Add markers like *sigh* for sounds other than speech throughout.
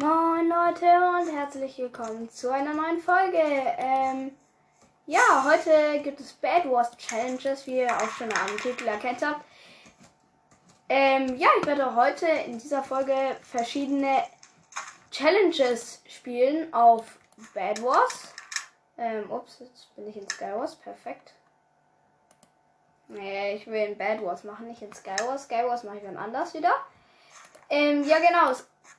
Moin Leute und herzlich willkommen zu einer neuen Folge. Ähm, ja, heute gibt es Bad Wars Challenges, wie ihr auch schon am Titel erkannt habt. Ähm, ja, ich werde heute in dieser Folge verschiedene Challenges spielen auf Bad Wars. Ähm, ups, jetzt bin ich in Skywars, perfekt. Nee, ich will in Bad Wars machen, nicht in Skywars. Skywars mache ich dann anders wieder. Ähm, ja, genau.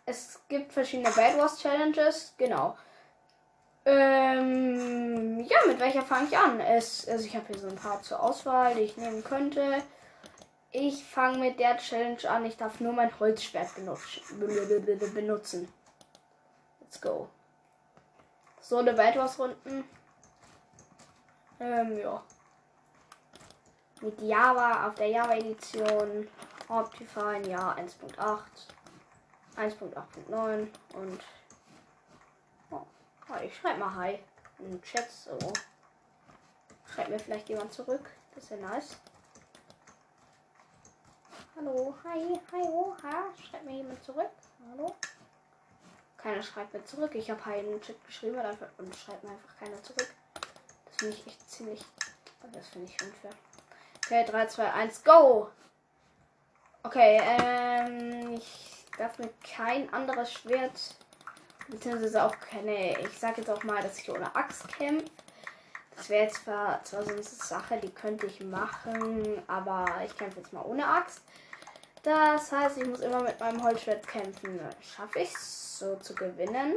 Es, gibt verschiedene Bad Wars Challenges. Genau. Ähm, ja, mit welcher fange ich an? Es, also ich habe hier so ein paar zur Auswahl, die ich nehmen könnte. Ich fange mit der Challenge an. Ich darf nur mein Holzschwert benutzen. Let's go. So eine Bad Wars Runden. Ähm, ja. Mit Java auf der Java Edition. Optifine, ja, 1.8. 1.8.9 und oh, ich schreibe mal Hi in den Chat so. Schreibt mir vielleicht jemand zurück. Das wäre nice. Hallo, hi, hi, oh, ha. Schreibt mir jemand zurück. Hallo. Keiner schreibt mir zurück. Ich habe Hi in den Chat geschrieben und schreibt mir einfach keiner zurück. Das finde ich echt ziemlich. Das finde ich unfair. Okay, 3, 2, 1, go! Okay, ähm, ich darf mir kein anderes Schwert, beziehungsweise auch keine, ich sage jetzt auch mal, dass ich ohne Axt kämpfe. Das wäre jetzt zwar, zwar so eine Sache, die könnte ich machen, aber ich kämpfe jetzt mal ohne Axt. Das heißt, ich muss immer mit meinem Holzschwert kämpfen. Schaffe ich es so zu gewinnen?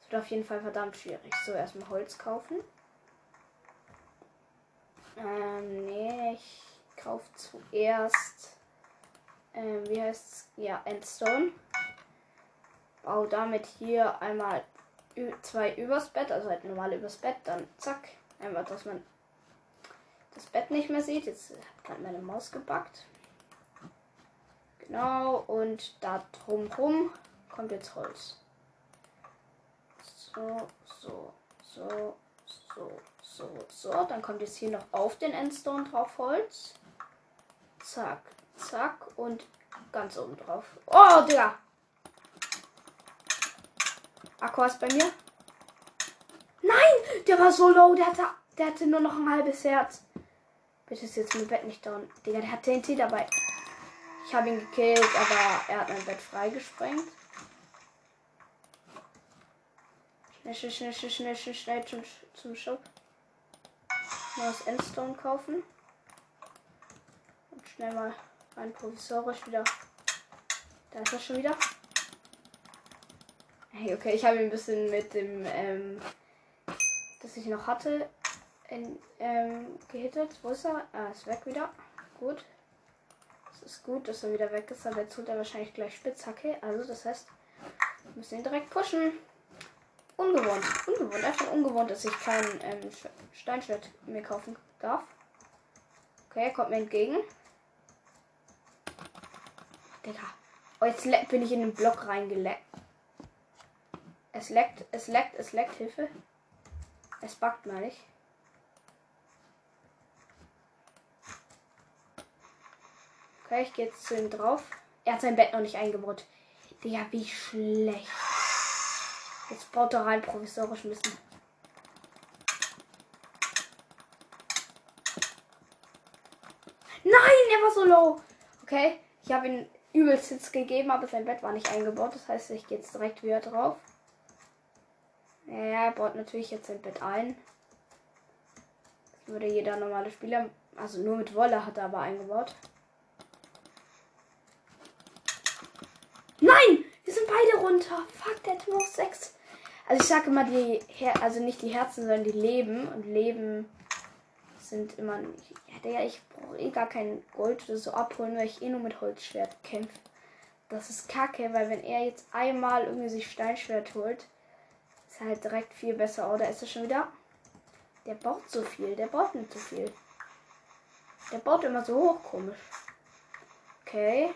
Das wird auf jeden Fall verdammt schwierig. So, erstmal Holz kaufen. Ähm, nee, ich kaufe zuerst ähm, wie heißt es? Ja, Endstone. Bau damit hier einmal zwei übers Bett, also halt normal übers Bett, dann zack. Einfach, dass man das Bett nicht mehr sieht. Jetzt hat gerade meine Maus gebackt. Genau, und da drumherum kommt jetzt Holz. So, so, so, so, so, so. Dann kommt jetzt hier noch auf den Endstone drauf Holz. Zack, Zack und ganz oben drauf. Oh, Digga. Aqua ist bei mir. Nein, der war so low. Der hatte, der hatte nur noch ein halbes Herz. Bitte ist jetzt mein Bett nicht down. Digga, der hat TNT dabei. Ich habe ihn gekillt, aber er hat mein Bett freigesprengt. Schnell, schnell, schnell, schnell, schnell, schnell, schnell zum, zum Shop. Neues Endstone kaufen. Und schnell mal Rein provisorisch wieder. Da ist er schon wieder. Hey, okay, ich habe ein bisschen mit dem, ähm, das ich noch hatte, in, ähm, gehittet. Wo ist er? Ah, ist weg wieder. Gut. Es ist gut, dass er wieder weg ist, aber jetzt holt er wahrscheinlich gleich Spitzhacke. Also, das heißt, wir müssen ihn direkt pushen. Ungewohnt. Ungewohnt. Einfach ungewohnt, dass ich kein ähm, Steinschwert mehr kaufen darf. Okay, er kommt mir entgegen. Digga. Oh, jetzt bin ich in den Block reingeleckt. Es leckt, es leckt, es leckt, Hilfe. Es backt mal nicht. Okay, ich gehe jetzt zu ihm drauf. Er hat sein Bett noch nicht eingebaut. Digga, wie schlecht. Jetzt baut er rein provisorisch müssen. Nein, er war so low. Okay, ich habe ihn übelst Hits gegeben, aber sein Bett war nicht eingebaut. Das heißt, ich gehe jetzt direkt wieder drauf. Ja, er baut natürlich jetzt sein Bett ein. Das würde jeder normale Spieler, also nur mit Wolle hat er aber eingebaut. Nein! Wir sind beide runter. Fuck, der hat noch sechs. Also ich sage immer die, Her also nicht die Herzen, sondern die Leben. Und Leben sind immer Digga, ich brauche eh gar kein Gold oder so abholen, weil ich eh nur mit Holzschwert kämpfe. Das ist kacke, weil wenn er jetzt einmal irgendwie sich Steinschwert holt, ist halt direkt viel besser. Oder ist er schon wieder? Der baut so viel, der baut nicht so viel. Der baut immer so hoch, komisch. Okay.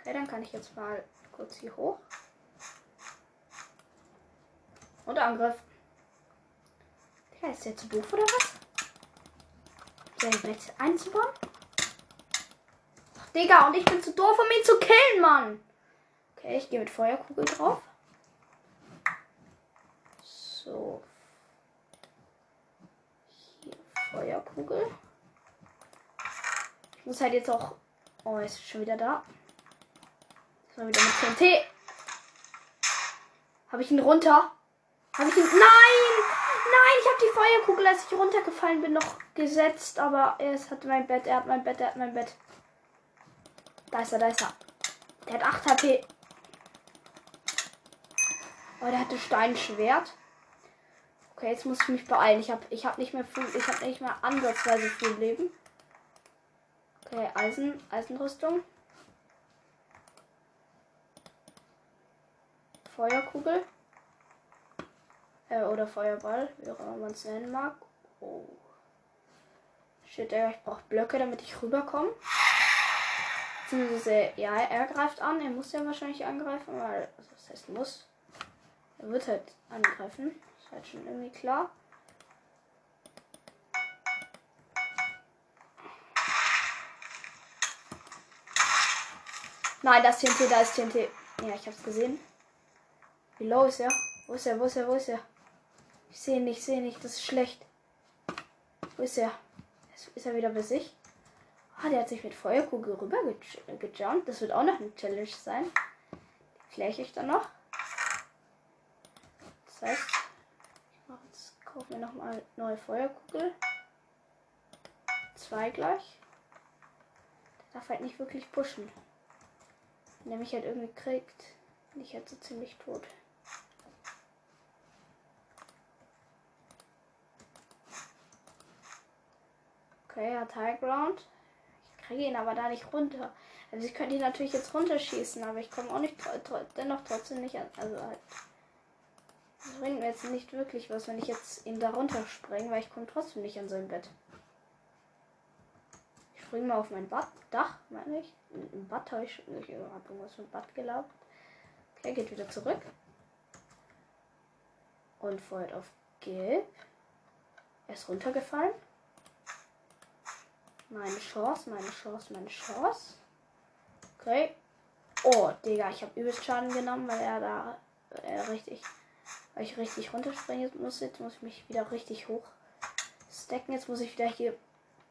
Okay, dann kann ich jetzt mal kurz hier hoch. Und Angriff. Ja, ist der zu doof oder was? Sein Bett einzubauen? Digga, und ich bin zu doof, um ihn zu killen, Mann. Okay, ich gehe mit Feuerkugel drauf. So. Hier, Feuerkugel. Ich muss halt jetzt auch. Oh, er ist schon wieder da. War wieder mit TNT. Habe ich ihn runter? Habe ich ihn. Nein! Nein, ich habe die Feuerkugel, als ich runtergefallen bin, noch gesetzt. Aber er hat mein Bett, er hat mein Bett, er hat mein Bett. Da ist er, da ist er. Der hat 8 HP. Oh, der hatte Steinschwert. Okay, jetzt muss ich mich beeilen. Ich habe ich hab nicht mehr viel, ich habe nicht mehr ansatzweise viel Leben. Okay, Eisen, Eisenrüstung. Feuerkugel. Äh, oder Feuerball, wie auch immer man es nennen mag. Oh. Shit, ich brauche Blöcke, damit ich rüberkomme. Beziehungsweise, ja, er greift an. Er muss ja wahrscheinlich angreifen, weil, also das heißt muss. Er wird halt angreifen. Ist halt schon irgendwie klar. Nein, das TNT, da ist TNT. Ja, ich hab's gesehen. Wie low ist er? Wo ist er? Wo ist er? Wo ist er? Ich sehe ihn nicht, ich sehe ihn nicht. Das ist schlecht. Wo ist er? Ist er wieder bei sich? Ah, der hat sich mit Feuerkugel rüber gejumpt. Das wird auch noch eine Challenge sein. Kläre ich dann noch. Das heißt, ich mache jetzt, kaufe mir nochmal neue Feuerkugel. Zwei gleich. Der darf halt nicht wirklich pushen. Wenn er mich halt irgendwie kriegt, bin ich halt so ziemlich tot. Okay, er hat High Ground. Ich kriege ihn aber da nicht runter. Also ich könnte ihn natürlich jetzt runterschießen, aber ich komme auch nicht dennoch trotzdem nicht an. Also halt. Das bringt mir jetzt nicht wirklich was, wenn ich jetzt ihn da runter springe, weil ich komme trotzdem nicht an sein Bett. Ich springe mal auf mein Bad Dach, meine ich. Im Bad habe ich, ich habe irgendwas vom Bad gelaufen. Okay, geht wieder zurück. Und feuert auf Gelb. Er ist runtergefallen. Meine Chance, meine Chance, meine Chance. Okay. Oh, Digga, ich habe übelst Schaden genommen, weil er da äh, richtig, weil ich richtig runterspringen muss. Jetzt muss ich mich wieder richtig hoch stacken. Jetzt muss ich wieder hier.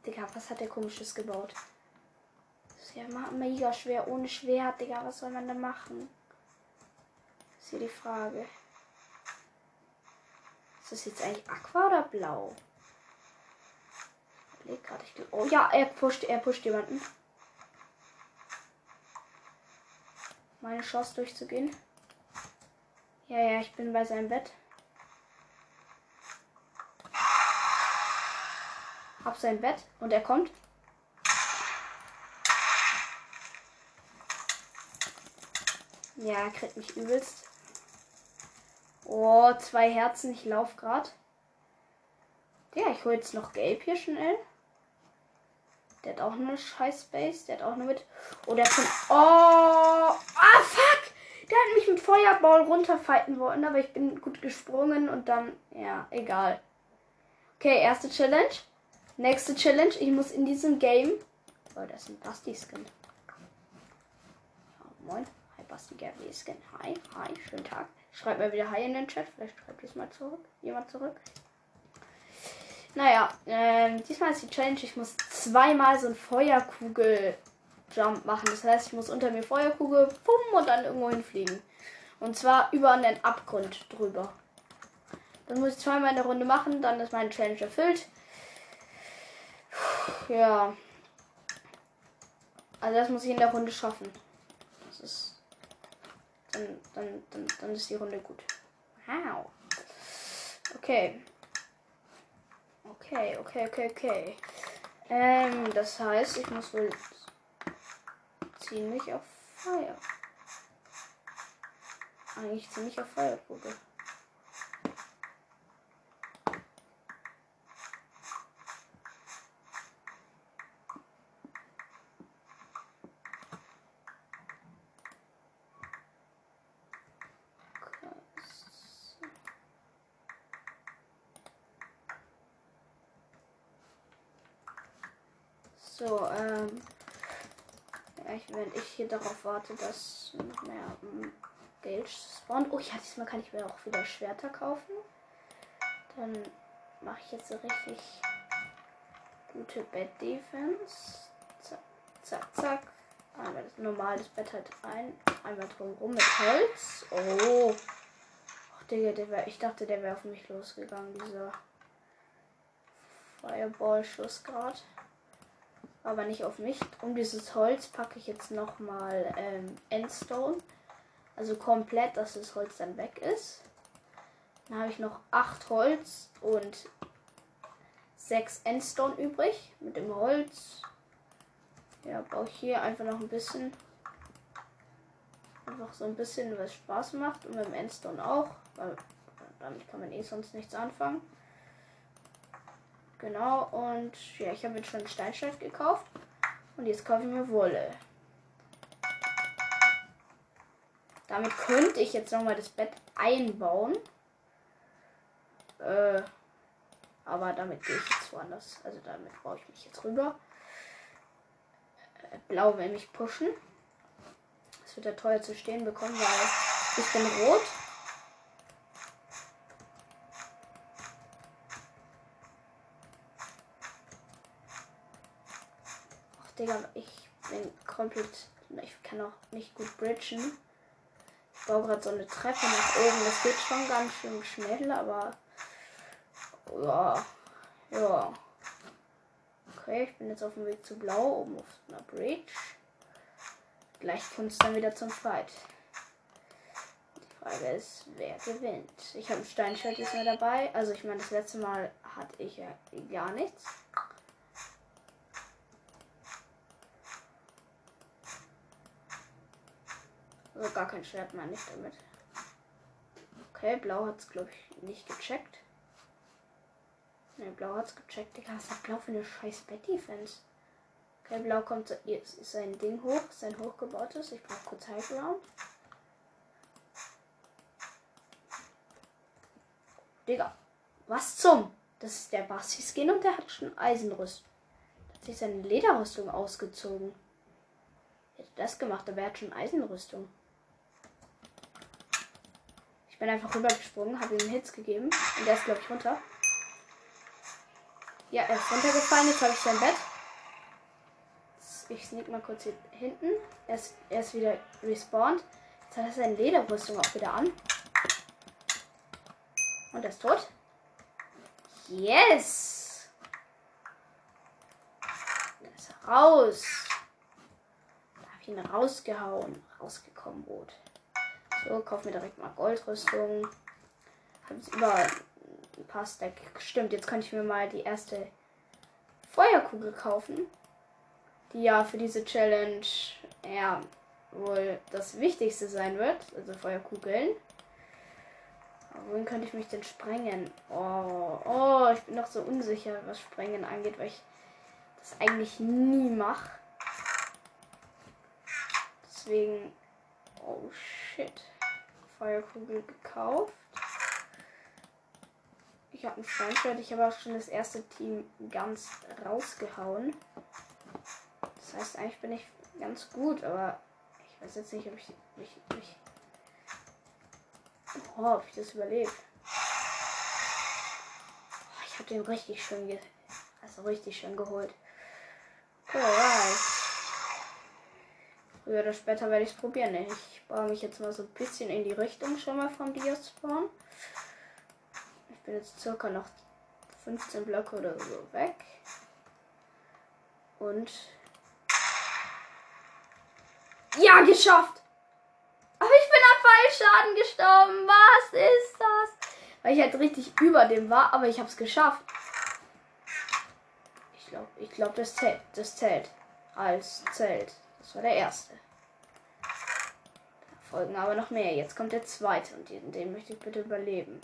Digga, was hat der komisches gebaut? Das ist ja mega schwer. Ohne Schwert, Digga, was soll man da machen? Ist hier die Frage. Ist das jetzt eigentlich Aqua oder Blau? Überlege gerade. Oh ja, er pusht, er pusht jemanden. Meine Chance durchzugehen. Ja, ja, ich bin bei seinem Bett. Hab sein Bett und er kommt. Ja, er kriegt mich übelst. Oh, zwei Herzen. Ich lauf grad. Ja, ich hole jetzt noch gelb hier schnell. Der hat auch eine scheiß Space. Der hat auch nur mit. Oh, der kommt. Oh! Ah, fuck! Der hat mich mit Feuerball runterfighten wollen, aber ich bin gut gesprungen und dann. Ja, egal. Okay, erste Challenge. Nächste Challenge. Ich muss in diesem Game. Oh, das ist ein Basti-Skin. Oh, moin. Hi, Basti Gabriel Skin. Hi, hi, schönen Tag. Schreibt mal wieder Hi in den Chat. Vielleicht schreibt es mal zurück. Jemand zurück. Naja, ähm, diesmal ist die Challenge, ich muss zweimal so ein Feuerkugel-Jump machen. Das heißt, ich muss unter mir Feuerkugel, pum, und dann irgendwo hinfliegen. Und zwar über einen Abgrund drüber. Das muss ich zweimal in der Runde machen, dann ist meine Challenge erfüllt. Ja. Also das muss ich in der Runde schaffen. Das ist. Dann, dann, dann, dann ist die Runde gut. Wow. Okay. Okay, okay, okay, okay. Ähm, das heißt, ich muss wohl ziemlich auf Feuer. Eigentlich ziemlich auf Feuerkugel. So, ähm. während ich hier darauf warte, dass noch mehr ähm, Geld spawnt. Oh ja, diesmal kann ich mir auch wieder Schwerter kaufen. Dann mache ich jetzt so richtig gute Bed Defense. Zack, zack, zack. Einmal das normales Bett halt ein. Einmal drumherum mit Holz. Oh. Ach, Digga, der wär, ich dachte, der wäre auf mich losgegangen, dieser Fireball-Schuss gerade. Aber nicht auf mich. Um dieses Holz packe ich jetzt nochmal ähm, Endstone. Also komplett, dass das Holz dann weg ist. Dann habe ich noch 8 Holz und 6 Endstone übrig. Mit dem Holz. Ja, baue ich hier einfach noch ein bisschen. Einfach so ein bisschen, was Spaß macht. Und mit dem Endstone auch. Weil damit kann man eh sonst nichts anfangen. Genau, und ja, ich habe jetzt schon Steinschleif gekauft. Und jetzt kaufe ich mir Wolle. Damit könnte ich jetzt nochmal das Bett einbauen. Äh, aber damit gehe ich jetzt woanders. Also damit baue ich mich jetzt rüber. Äh, Blau will mich pushen. Das wird ja teuer zu stehen bekommen, weil ich bin rot. Ach, Digga, ich bin komplett. Ich kann auch nicht gut bridgen. Ich baue gerade so eine Treppe nach oben. Das geht schon ganz schön schnell, aber ja, ja. Okay, ich bin jetzt auf dem Weg zu Blau, oben auf einer Bridge. Gleich kommt es dann wieder zum Fight. Die Frage ist, wer gewinnt. Ich habe ein Steinschwert jetzt mehr dabei. Also ich meine, das letzte Mal hatte ich ja gar nichts. Also gar kein Schwert meine ich damit. Okay, Blau hat es glaube ich nicht gecheckt. Ne, Blau hat's gecheckt. Digga, was hat Blau für eine scheiß Bett-Defense? Okay, Blau kommt sein Ding hoch, sein hochgebautes. Ich brauche kurz Highground. Digga, was zum? Das ist der Basti-Skin und der hat schon Eisenrüstung. Der hat sich seine Lederrüstung ausgezogen. Hätte das gemacht, aber er hat schon Eisenrüstung. Ich bin einfach rübergesprungen, habe ihm Hits gegeben und der ist, glaube ich, runter. Ja, er ist runtergefallen. Jetzt habe ich sein Bett. Ich sneak mal kurz hier hinten. Er ist, er ist wieder respawned. Jetzt hat er seine Lederrüstung auch wieder an. Und er ist tot. Yes! Er ist raus. Da habe ich ihn rausgehauen. Rausgekommen, rot. So, kauf mir direkt mal Goldrüstung. Habe jetzt über ein paar Stack. Stimmt, jetzt kann ich mir mal die erste Feuerkugel kaufen. Die ja für diese Challenge ja wohl das Wichtigste sein wird. Also Feuerkugeln. wohin könnte ich mich denn sprengen? Oh, oh, ich bin noch so unsicher, was Sprengen angeht, weil ich das eigentlich nie mache. Deswegen. Oh shit. Feuerkugel gekauft. Ich habe ein Steinschwert. Ich habe auch schon das erste Team ganz rausgehauen. Das heißt, eigentlich bin ich ganz gut, aber ich weiß jetzt nicht, ob ich, ich, ich oh, ob ich das überlebe. Oh, ich habe den richtig schön, ge also richtig schön geholt. Alright. Früher oder später werde ich es probieren. Ich baue mich jetzt mal so ein bisschen in die Richtung schon mal vom Diaspawn bin jetzt circa noch 15 Blöcke oder so weg. Und ja, geschafft! Aber ich bin am Fallschaden gestorben. Was ist das? Weil ich halt richtig über dem war, aber ich habe es geschafft. Ich glaube, ich glaube, das zählt. Das zählt als Zelt. Das war der erste. Da folgen aber noch mehr. Jetzt kommt der zweite und den, den möchte ich bitte überleben.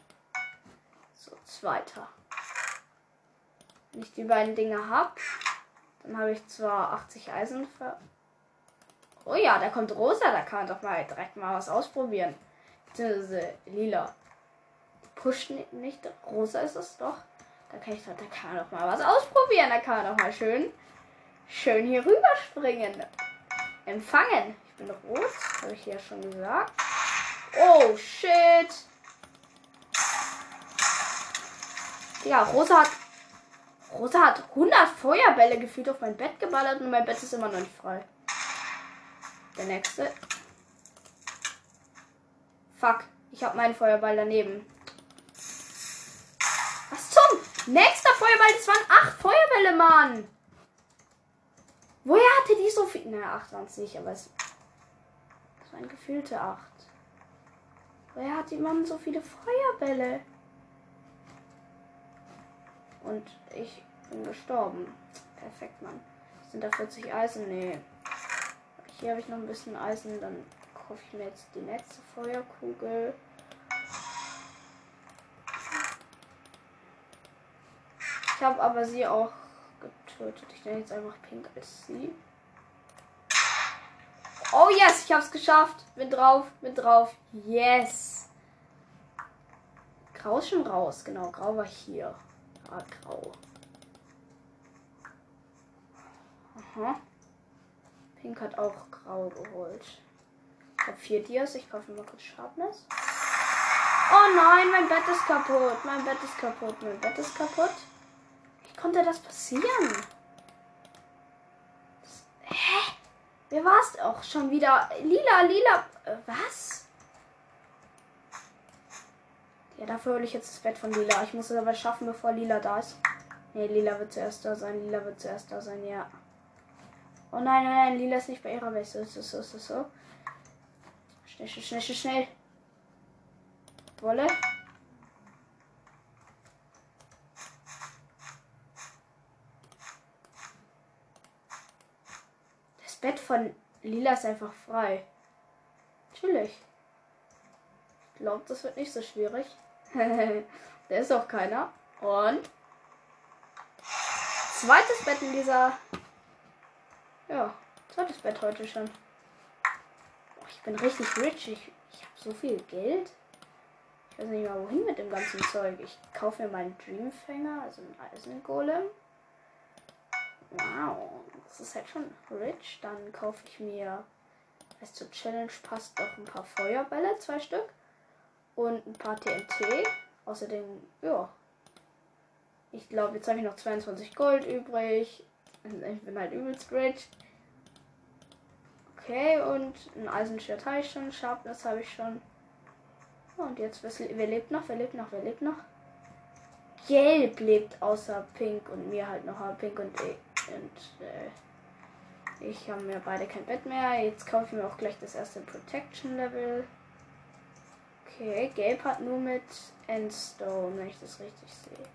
So, zweiter. Wenn ich die beiden Dinge habe, dann habe ich zwar 80 Eisen ver. Oh ja, da kommt rosa, da kann man doch mal direkt mal was ausprobieren. Beziehungsweise lila. Pusht nicht, rosa ist es doch. Da kann ich doch, da kann man doch mal was ausprobieren. Da kann man doch mal schön, schön hier rüber springen. Empfangen. Ich bin rot, habe ich ja schon gesagt. Oh, shit. Ja, Rosa hat Rosa hat 100 Feuerbälle gefühlt auf mein Bett geballert und mein Bett ist immer noch nicht frei. Der nächste. Fuck, ich habe meinen Feuerball daneben. Was zum? Nächster Feuerball, das waren acht Feuerbälle, Mann. Woher hatte die so viel? Na, acht waren es nicht, aber es. Das waren gefühlte acht. Woher hat die Mann so viele Feuerbälle? Und ich bin gestorben. Perfekt, Mann. Sind da 40 Eisen? Nee. Hier habe ich noch ein bisschen Eisen. Dann kaufe ich mir jetzt die nächste Feuerkugel. Ich habe aber sie auch getötet. Ich nenne jetzt einfach Pink als sie. Oh yes, ich habe es geschafft. Bin drauf, bin drauf. Yes. Grau ist schon raus. Genau, Grau war hier. Ah, grau. Aha. Pink hat auch grau geholt. Ich habe vier Dias. Ich kaufe mal kurz Sharpness. Oh nein, mein Bett ist kaputt. Mein Bett ist kaputt. Mein Bett ist kaputt. Konnte das passieren? Hä? Wer war es auch schon wieder? Lila, lila. Äh, was? Ja, dafür hole ich jetzt das Bett von Lila. Ich muss es aber schaffen, bevor Lila da ist. Ne, Lila wird zuerst da sein. Lila wird zuerst da sein, ja. Oh nein, nein, nein, Lila ist nicht bei ihrer Base. So, so, so, so. Schnell, schnell, schnell, schnell. Wolle. Das Bett von Lila ist einfach frei. Natürlich. Ich glaube, das wird nicht so schwierig. *laughs* Der ist auch keiner. Und zweites Bett in dieser. Ja, zweites Bett heute schon. ich bin richtig rich. Ich, ich habe so viel Geld. Ich weiß nicht mal wohin mit dem ganzen Zeug. Ich kaufe mir meinen Dreamfänger, also einen Eisengolem. Wow, das ist halt schon rich. Dann kaufe ich mir, als zur Challenge passt, doch ein paar Feuerbälle, zwei Stück und ein paar TNT. Außerdem, ja. Ich glaube, jetzt habe ich noch 22 Gold übrig. Ich bin halt übelst rich. Okay, und ein Eisenschwert habe ich schon. Sharpness habe ich schon. Und jetzt, wer lebt noch? Wer lebt noch? Wer lebt noch? Gelb lebt außer Pink und mir halt noch. Pink und, und äh, ich haben mir beide kein Bett mehr. Jetzt kaufe ich mir auch gleich das erste Protection Level. Okay, Gelb hat nur mit Endstone, wenn ich das richtig sehe.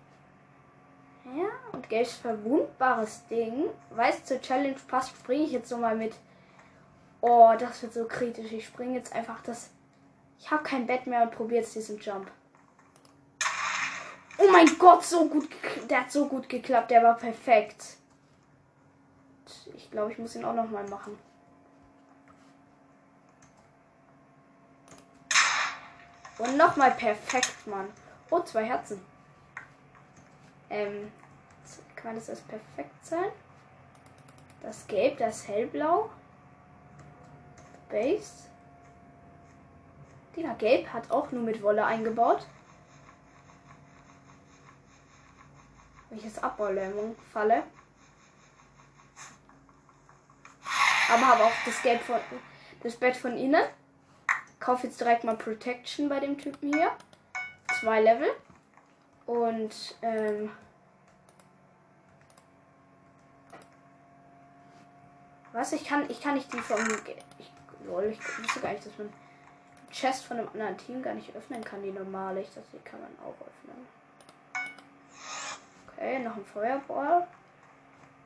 Ja, und Gelb ist verwundbares Ding. Weiß zur Challenge passt, springe ich jetzt so mal mit. Oh, das wird so kritisch. Ich springe jetzt einfach das. Ich habe kein Bett mehr und probiere jetzt diesen Jump. Oh mein Gott, so gut. Der hat so gut geklappt. Der war perfekt. Glaube, ich muss ihn auch noch mal machen. Und nochmal perfekt, Mann. Oh, zwei Herzen. Ähm, kann das erst perfekt sein? Das Gelb, das Hellblau. Base. Digga, Gelb hat auch nur mit Wolle eingebaut. Wenn ich jetzt Abbaulähmung falle. Aber habe auch das Gelb von das Bett von ihnen kaufe jetzt direkt mal Protection bei dem Typen hier. Zwei Level. Und, ähm, Was? Ich kann, ich kann nicht die vom. Ich, lol, ich wusste gar nicht, dass man Chest von einem anderen Team gar nicht öffnen kann, die normale. Ich dachte, die kann man auch öffnen. Okay, noch ein Feuerball.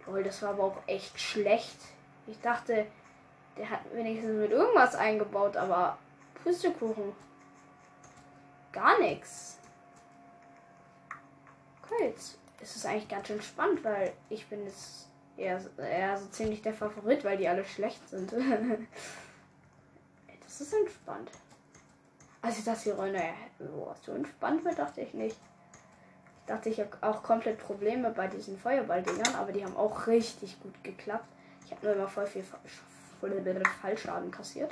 Lol, das war aber auch echt schlecht. Ich dachte, der hat wenigstens mit irgendwas eingebaut, aber Pustekuchen. Gar nichts. Okay, jetzt ist es eigentlich ganz schön spannend, weil ich bin jetzt eher, eher so ziemlich der Favorit, weil die alle schlecht sind. *laughs* das ist entspannt. Also dass die Runde oh, so entspannt wird, dachte ich nicht. Ich dachte, ich habe auch komplett Probleme bei diesen Feuerballdingern, aber die haben auch richtig gut geklappt. Ich habe nur immer voll viel Fallschaden kassiert.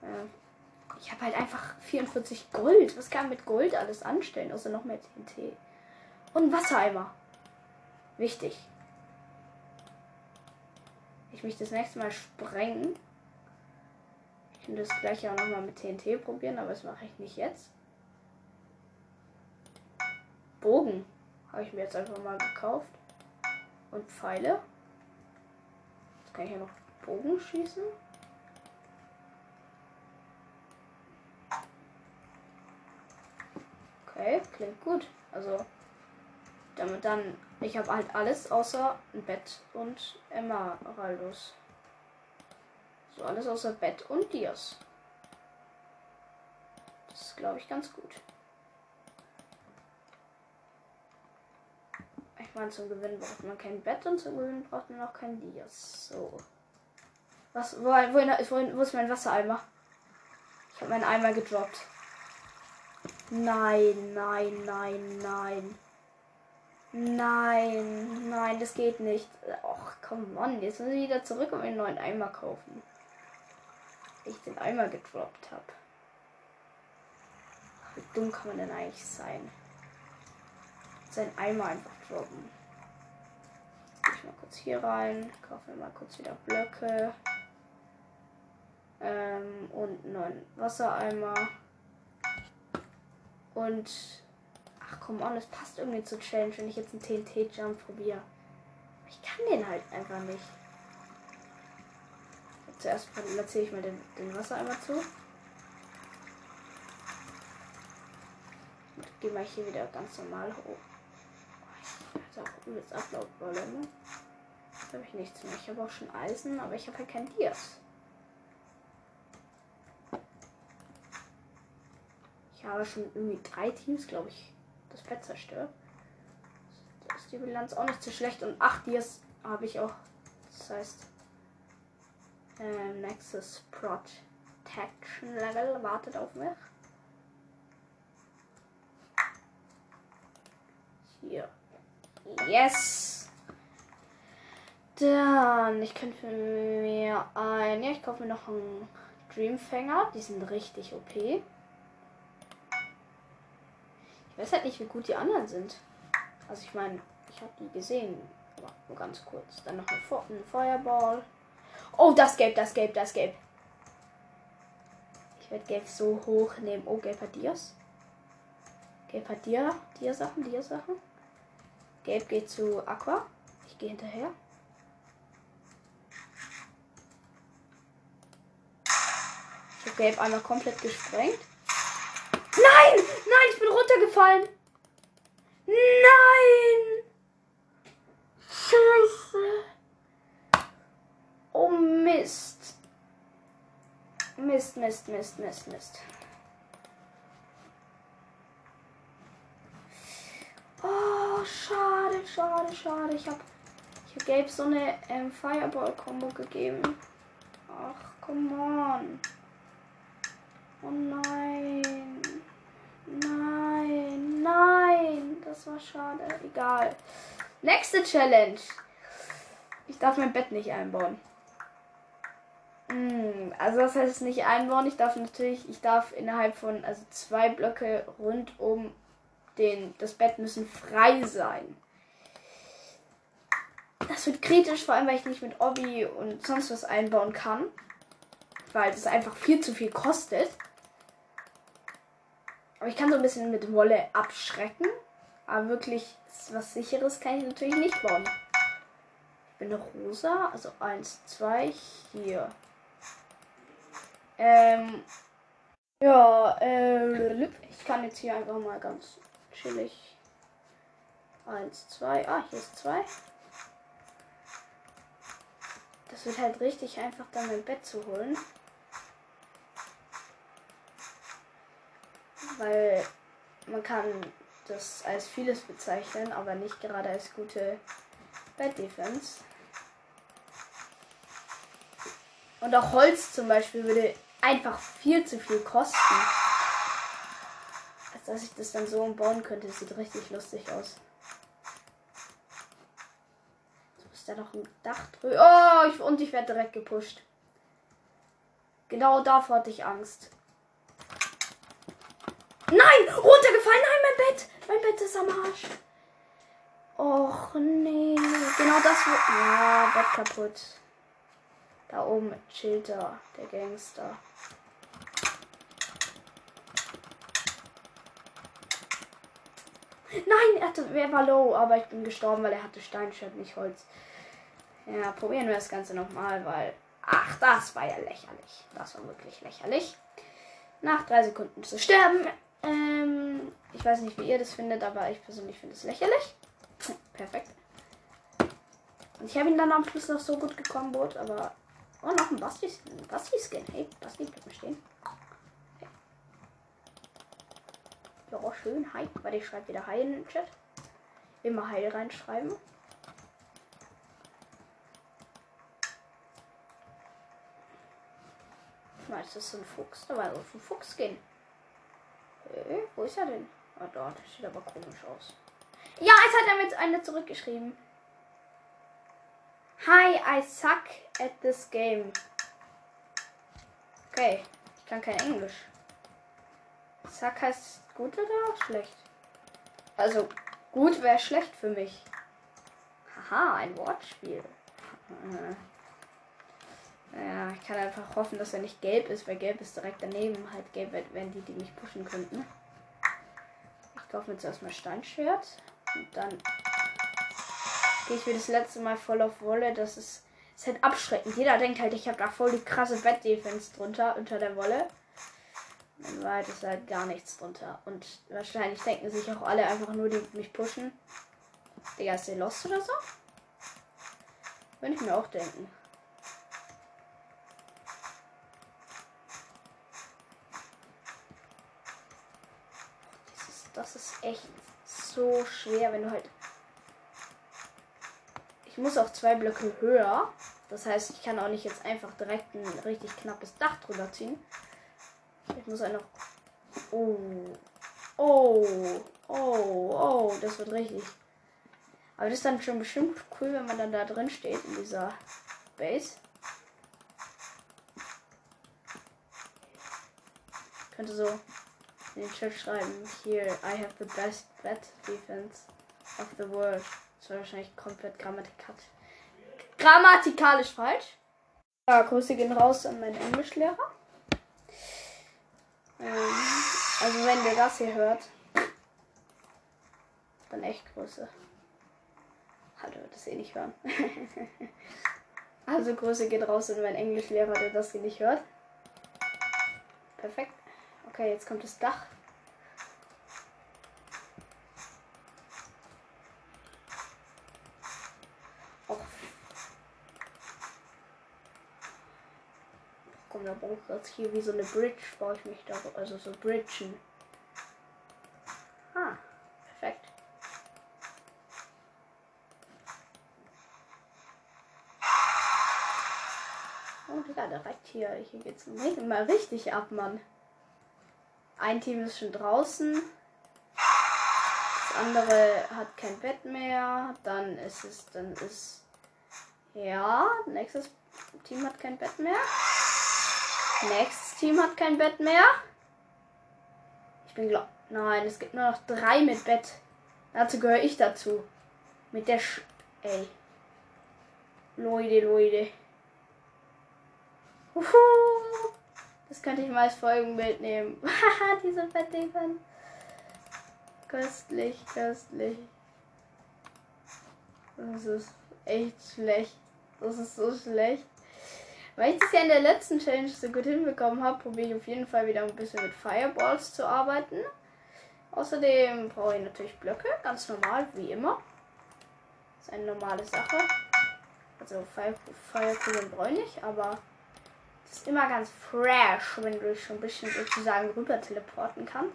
Äh, ich habe halt einfach 44 Gold. Was kann man mit Gold alles anstellen, außer noch mehr TNT? Und Wassereimer. Wichtig. Ich mich das nächste Mal sprengen. Ich könnte das gleiche auch nochmal mit TNT probieren, aber das mache ich nicht jetzt. Bogen habe ich mir jetzt einfach mal gekauft. Und Pfeile. Kann ich ja noch Bogen schießen. Okay, klingt gut. Also, damit dann. Ich habe halt alles außer ein Bett und Emeraldos. So, alles außer Bett und Dias. Das ist, glaube ich, ganz gut. Meine, zum Gewinnen braucht man kein Bett und zum Gewinnen braucht man auch kein Dias. So. Was, wo, wohin, wo ist mein Wassereimer? Ich habe meinen Eimer gedroppt. Nein, nein, nein, nein. Nein, nein, das geht nicht. Och, komm on, jetzt muss ich wieder zurück und einen neuen Eimer kaufen. Ich den Eimer gedroppt habe. Wie dumm kann man denn eigentlich sein? Sein Eimer einfach droppen. Ich mal kurz hier rein, kaufe mir mal kurz wieder Blöcke. Ähm, und einen neuen Wassereimer. Und ach komm on, es passt irgendwie zur Challenge, wenn ich jetzt einen TNT-Jump probiere. Ich kann den halt einfach nicht. Zuerst platziere ich mal den, den Wassereimer zu. Und gehe mal hier wieder ganz normal hoch. Auch übelst Upload-Rolle, ne? Jetzt habe ich nichts mehr. Ich habe auch schon Eisen, aber ich habe halt kein Dias. Ich habe schon irgendwie drei Teams, glaube ich, das Bett zerstört. Da ist die Bilanz auch nicht so schlecht. Und acht Dias habe ich auch. Das heißt, äh, Nexus Protection Level wartet auf mich. Hier. Yes! Dann, ich könnte mir ein. Ja, ich kaufe mir noch einen Dreamfänger. Die sind richtig OP. Ich weiß halt nicht, wie gut die anderen sind. Also ich meine, ich habe die gesehen. Aber nur ganz kurz. Dann noch ein, Fe ein Feuerball. Oh, das Gelb, das Gelb, das Gelb. Ich werde Gelb so hoch nehmen. Oh, Gelb hat Dias. Gelb hat Dia, Dia-Sachen, Dia-Sachen. Gelb geht zu Aqua. Ich gehe hinterher. Ich habe Gelb einmal komplett gesprengt. Nein! Nein, ich bin runtergefallen! Nein! Scheiße! Oh Mist. Mist, Mist, Mist, Mist, Mist. Oh, schade, schade, schade. Ich habe ich hab Gelb so eine ähm, Fireball-Kombo gegeben. Ach, come on. Oh nein. Nein, nein. Das war schade. Egal. Nächste Challenge. Ich darf mein Bett nicht einbauen. Hm, also das heißt nicht einbauen. Ich darf natürlich, ich darf innerhalb von also zwei Blöcke rund um den, das Bett müssen frei sein. Das wird kritisch, vor allem weil ich nicht mit Obby und sonst was einbauen kann. Weil es einfach viel zu viel kostet. Aber ich kann so ein bisschen mit Wolle abschrecken. Aber wirklich was sicheres kann ich natürlich nicht bauen. Ich bin rosa, also eins, zwei, hier. Ähm, ja, äh, ich kann jetzt hier einfach mal ganz chillig. Eins, zwei. Ah, hier ist zwei. Das wird halt richtig einfach, dann mein Bett zu holen. Weil man kann das als vieles bezeichnen, aber nicht gerade als gute Bed Defense. Und auch Holz zum Beispiel würde einfach viel zu viel kosten. Dass ich das dann so umbauen könnte. Das sieht richtig lustig aus. Jetzt Ist da noch ein Dach drüber? Oh, ich, und ich werde direkt gepusht. Genau davor hatte ich Angst. Nein! Runtergefallen! Nein, mein Bett! Mein Bett ist am Arsch. Och nee. Genau das wird. Ja, Bett kaputt. Da oben chillt er, der Gangster. Nein, er, hatte, er war low, aber ich bin gestorben, weil er hatte Steinschwert, nicht Holz. Ja, probieren wir das Ganze nochmal, weil. Ach, das war ja lächerlich. Das war wirklich lächerlich. Nach drei Sekunden zu sterben. Ähm, ich weiß nicht, wie ihr das findet, aber ich persönlich finde es lächerlich. Perfekt. Und ich habe ihn dann am Schluss noch so gut gekombot, aber. Oh, noch ein Basti-Skin. Basti-Skin. Hey, Basti, bleib mal stehen. Okay. Ja, schön. Hi. Warte, ich schreibe wieder Hi in den Chat. Immer Hi reinschreiben. Mal, ist das so ein Fuchs? Da war so ein Fuchs-Skin. Hey, wo ist er denn? Ah, dort. Sieht aber komisch aus. Ja, es hat er mit einer zurückgeschrieben. Hi, I suck at this game. Okay, ich kann kein Englisch. Suck heißt gut oder schlecht? Also, gut wäre schlecht für mich. Haha, ein Wortspiel. Ja, ich kann einfach hoffen, dass er nicht gelb ist, weil gelb ist direkt daneben. Halt gelb wären die, die mich pushen könnten. Ich kaufe mir zuerst mal Steinschwert. Und dann gehe ich wie das letzte Mal voll auf Wolle. Das ist, ist halt abschreckend. Jeder denkt halt, ich habe da voll die krasse Bett-Defense drunter, unter der Wolle. In Wahrheit ist halt gar nichts drunter. Und wahrscheinlich denken sich auch alle einfach nur, die mich pushen. Digga, ist der lost oder so? Würde ich mir auch denken. das ist echt so schwer, wenn du halt. Ich muss auch zwei Blöcke höher. Das heißt, ich kann auch nicht jetzt einfach direkt ein richtig knappes Dach drüber ziehen. Ich muss einfach. Oh. Oh. Oh. Oh. Das wird richtig. Aber das ist dann schon bestimmt cool, wenn man dann da drin steht in dieser Base. Könnte so in den Chat schreiben. Hier, I have the best bat defense of the world. Das war wahrscheinlich komplett grammatikal grammatikalisch falsch. Ja, Grüße gehen raus an meinen Englischlehrer. Ähm, also wenn der das hier hört, dann echt Grüße. Hallo, das eh nicht hören. *laughs* also Grüße gehen raus an meinen Englischlehrer, der das hier nicht hört. Perfekt. Okay, jetzt kommt das Dach. Da brauche ich jetzt hier wie so eine Bridge, baue ich mich da, also so Bridgen. Ah, perfekt. Oh, Digga, direkt hier. Hier geht's mal richtig ab, Mann. Ein Team ist schon draußen. Das andere hat kein Bett mehr. Dann ist es, dann ist. Ja, nächstes Team hat kein Bett mehr. Nächstes Team hat kein Bett mehr. Ich bin glaub. Nein, es gibt nur noch drei mit Bett. Dazu gehöre ich dazu. Mit der Sch. Ey. Leute, Leute. Uhu. Das könnte ich mal als Folgenbild nehmen. *laughs* Haha, diese Fettdefense. Köstlich, köstlich. Das ist echt schlecht. Das ist so schlecht. Weil ich das ja in der letzten Challenge so gut hinbekommen habe, probiere ich auf jeden Fall wieder ein bisschen mit Fireballs zu arbeiten. Außerdem brauche ich natürlich Blöcke, ganz normal, wie immer. Das ist eine normale Sache. Also Firekugeln brauche ich nicht, aber ist immer ganz fresh, wenn du dich schon ein bisschen sozusagen rüber teleporten kannst.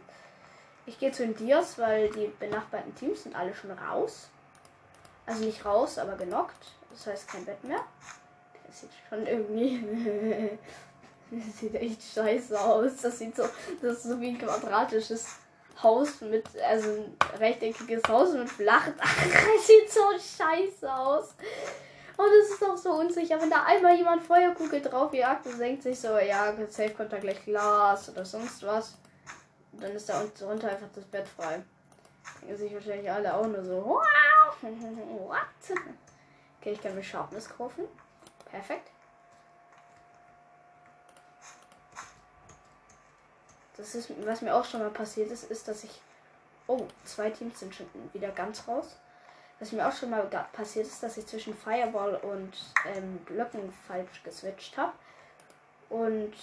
Ich gehe zu den Dios, weil die benachbarten Teams sind alle schon raus. Also nicht raus, aber genockt. Das heißt kein Bett mehr. Das sieht schon irgendwie. *laughs* das sieht echt scheiße aus. Das sieht so. Das ist so wie ein quadratisches Haus mit. Also ein rechteckiges Haus mit Flachdach. *laughs* das sieht so scheiße aus. Und es ist auch so unsicher, wenn da einmal jemand Feuerkugel drauf jagt und denkt sich so, ja, safe kommt da gleich Glas oder sonst was. Und dann ist da unten drunter einfach das Bett frei. Denken sich wahrscheinlich alle auch nur so, wow, *laughs* what? Okay, ich kann mir Sharpness kaufen. Perfekt. Das ist, was mir auch schon mal passiert ist, ist, dass ich. Oh, zwei Teams sind schon wieder ganz raus. Was mir auch schon mal passiert ist, dass ich zwischen Fireball und ähm, Blöcken falsch geswitcht habe. Und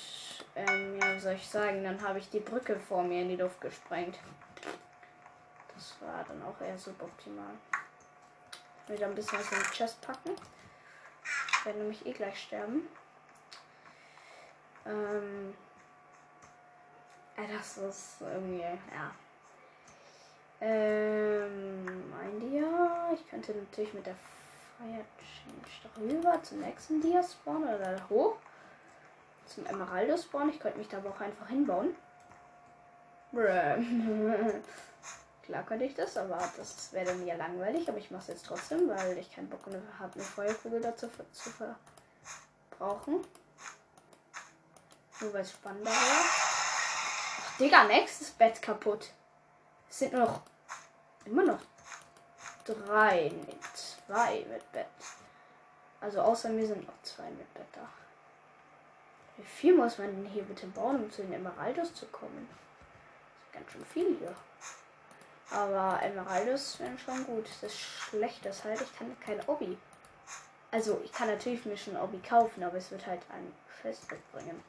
ähm, ja, wie soll ich sagen, dann habe ich die Brücke vor mir in die Luft gesprengt. Das war dann auch eher suboptimal. Da ein bisschen was in die Chest packen. Ich werde nämlich eh gleich sterben. Ähm, das ist irgendwie, ja. Ähm, ein Dia. Ich könnte natürlich mit der Fire Change darüber zum nächsten Dia spawnen oder da hoch. Zum Emeraldo spawnen. Ich könnte mich da aber auch einfach hinbauen. *laughs* *laughs* Klar könnte ich das, aber das wäre dann ja langweilig. Aber ich mache es jetzt trotzdem, weil ich keinen Bock habe, eine Feuerkugel dazu zu verbrauchen. Nur weil es spannender wäre. Digga, nächstes Bett kaputt. Es sind noch immer noch drei, nee, zwei mit Bett. Also außer mir sind noch zwei mit Bett da. Wie viel muss man denn hier bitte bauen, um zu den Emeraldos zu kommen? Das ist ganz schön viel hier. Aber Emeraldos wären schon gut. Das ist halt, ich kann kein Obi. Also ich kann natürlich mir schon ein Obi kaufen, aber es wird halt ein Fest mitbringen.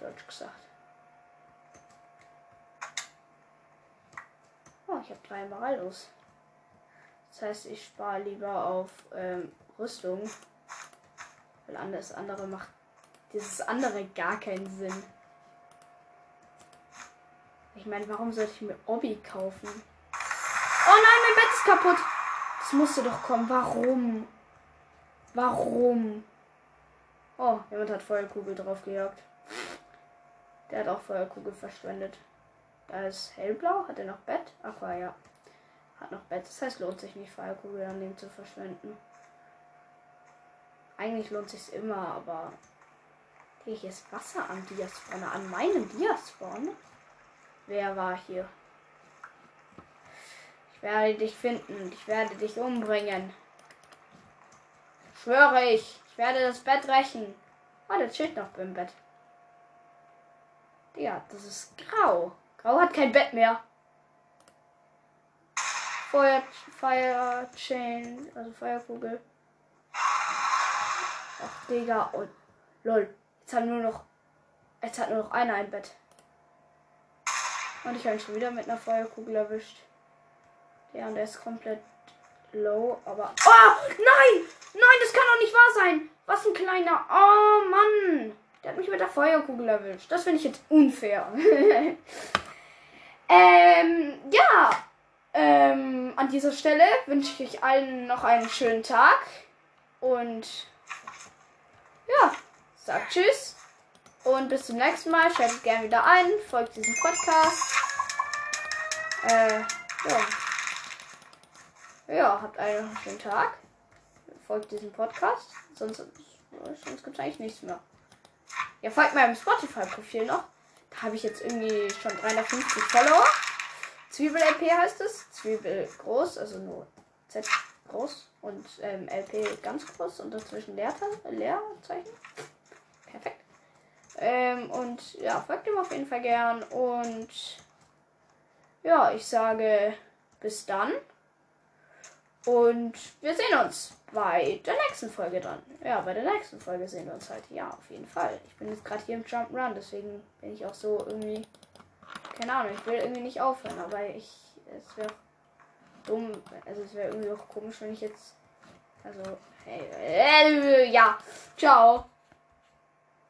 Deutsch gesagt. Oh, ich habe drei Emeraldos. Das heißt, ich spare lieber auf ähm, Rüstung. Weil alles andere macht dieses andere gar keinen Sinn. Ich meine, warum sollte ich mir Obi kaufen? Oh nein, mein Bett ist kaputt. Das musste doch kommen. Warum? Warum? Oh, jemand hat Feuerkugel drauf gejagt. Der hat auch Feuerkugel verschwendet. Da ist hellblau. Hat er noch Bett? Aqua, ja. Hat noch Bett. Das heißt, lohnt sich nicht, Feuerkugel an dem zu verschwenden. Eigentlich lohnt sich immer, aber. Hier ist Wasser am Diaspawner. An meinem Diaspawner? Wer war hier? Ich werde dich finden. Ich werde dich umbringen. Schwöre ich. Ich werde das Bett rächen. Oh, das steht noch beim Bett. Ja, das ist grau. Grau hat kein Bett mehr. Feuer, Fire Chain, also Feuerkugel. Ach, Digga, und lol. Jetzt hat nur noch. Jetzt hat nur noch einer ein Bett. Und ich habe ihn schon wieder mit einer Feuerkugel erwischt. Ja, und der ist komplett low, aber. Oh! Nein! Nein, das kann doch nicht wahr sein! Was ein kleiner. Oh Mann! Der hat mich mit der Feuerkugel erwischt. Das finde ich jetzt unfair. *laughs* ähm, ja. Ähm, an dieser Stelle wünsche ich euch allen noch einen schönen Tag. Und ja, sagt Tschüss. Und bis zum nächsten Mal. Schaltet gerne wieder ein. Folgt diesem Podcast. Äh, ja. Ja, habt einen schönen Tag. Folgt diesem Podcast. Sonst, sonst gibt es eigentlich nichts mehr. Ja, folgt meinem Spotify-Profil noch. Da habe ich jetzt irgendwie schon 350 Follower. Zwiebel-LP heißt es. Zwiebel groß, also nur Z groß und ähm, LP ganz groß und dazwischen Leerzeichen. Ähm, und ja, folgt ihm auf jeden Fall gern. Und ja, ich sage bis dann. Und wir sehen uns bei der nächsten Folge dann. Ja, bei der nächsten Folge sehen wir uns halt. Ja, auf jeden Fall. Ich bin jetzt gerade hier im Jump Run, deswegen bin ich auch so irgendwie. Keine Ahnung, ich will irgendwie nicht aufhören, aber ich. Es wäre dumm. Also es wäre irgendwie auch komisch, wenn ich jetzt. Also. Hey, äh, ja. Ciao.